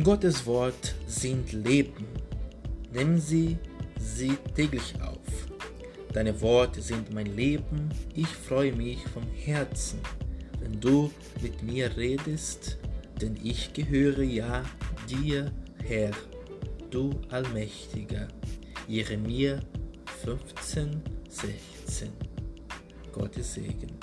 Gottes Wort sind Leben. Nimm sie, sie täglich auf. Deine Worte sind mein Leben, ich freue mich vom Herzen, wenn du mit mir redest, denn ich gehöre ja dir, Herr, du Allmächtiger. Jeremia 15, 16. Gottes Segen.